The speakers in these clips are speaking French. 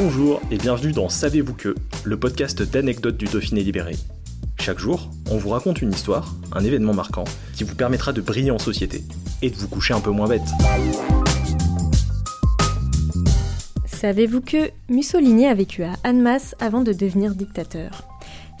Bonjour et bienvenue dans Savez-vous que, le podcast d'anecdotes du Dauphiné libéré. Chaque jour, on vous raconte une histoire, un événement marquant, qui vous permettra de briller en société et de vous coucher un peu moins bête. Savez-vous que Mussolini a vécu à Annemasse avant de devenir dictateur?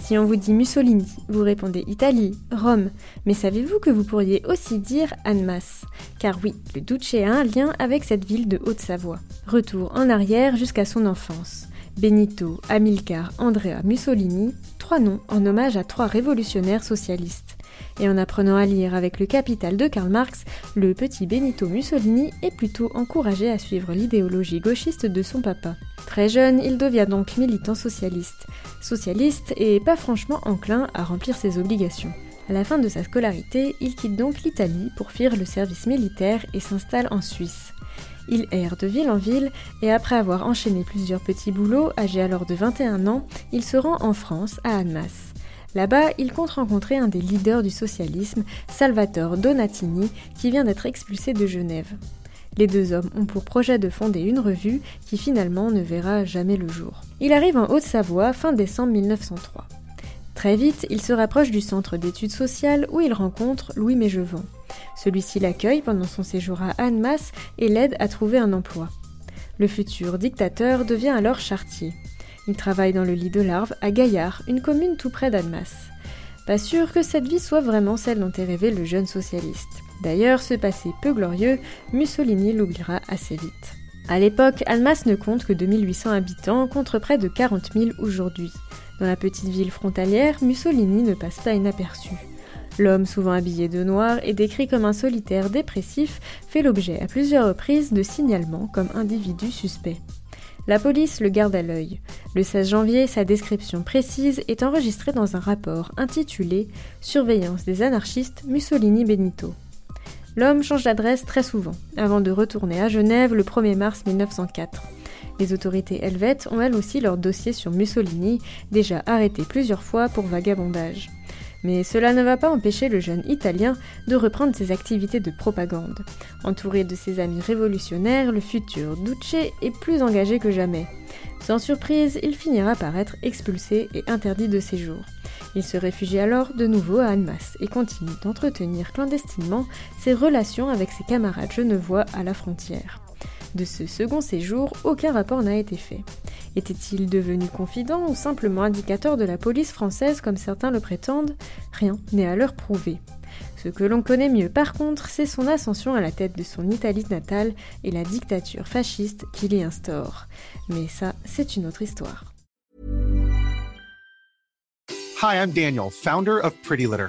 Si on vous dit Mussolini, vous répondez Italie, Rome, mais savez-vous que vous pourriez aussi dire Annemasse? Car oui, le Duce a un lien avec cette ville de Haute-Savoie. Retour en arrière jusqu'à son enfance. Benito, Amilcar, Andrea Mussolini, trois noms en hommage à trois révolutionnaires socialistes. Et en apprenant à lire avec le Capital de Karl Marx, le petit Benito Mussolini est plutôt encouragé à suivre l'idéologie gauchiste de son papa. Très jeune, il devient donc militant socialiste. Socialiste et pas franchement enclin à remplir ses obligations. À la fin de sa scolarité, il quitte donc l'Italie pour fuir le service militaire et s'installe en Suisse. Il erre de ville en ville et après avoir enchaîné plusieurs petits boulots, âgé alors de 21 ans, il se rend en France, à Annemasse. Là-bas, il compte rencontrer un des leaders du socialisme, Salvatore Donatini, qui vient d'être expulsé de Genève. Les deux hommes ont pour projet de fonder une revue qui finalement ne verra jamais le jour. Il arrive en Haute-Savoie fin décembre 1903. Très vite, il se rapproche du centre d'études sociales où il rencontre Louis Mégevant. Celui-ci l'accueille pendant son séjour à Annemasse et l'aide à trouver un emploi. Le futur dictateur devient alors chartier. Il travaille dans le lit de larve à Gaillard, une commune tout près d'Annemasse. Pas sûr que cette vie soit vraiment celle dont est rêvé le jeune socialiste. D'ailleurs, ce passé peu glorieux, Mussolini l'oubliera assez vite. À l'époque, Annemasse ne compte que 2800 habitants contre près de 40 000 aujourd'hui. Dans la petite ville frontalière, Mussolini ne passe pas inaperçu. L'homme, souvent habillé de noir et décrit comme un solitaire dépressif, fait l'objet à plusieurs reprises de signalements comme individu suspect. La police le garde à l'œil. Le 16 janvier, sa description précise est enregistrée dans un rapport intitulé Surveillance des anarchistes Mussolini-Benito. L'homme change d'adresse très souvent, avant de retourner à Genève le 1er mars 1904. Les autorités helvètes ont elles aussi leur dossier sur Mussolini, déjà arrêté plusieurs fois pour vagabondage. Mais cela ne va pas empêcher le jeune Italien de reprendre ses activités de propagande. Entouré de ses amis révolutionnaires, le futur Duce est plus engagé que jamais. Sans surprise, il finira par être expulsé et interdit de séjour. Il se réfugie alors de nouveau à Annemasse et continue d'entretenir clandestinement ses relations avec ses camarades genevois à la frontière. De ce second séjour, aucun rapport n'a été fait. Était-il devenu confident ou simplement indicateur de la police française comme certains le prétendent Rien n'est à leur prouver. Ce que l'on connaît mieux par contre, c'est son ascension à la tête de son Italie natale et la dictature fasciste qu'il y instaure. Mais ça, c'est une autre histoire. Hi, I'm Daniel, founder of Pretty Litter.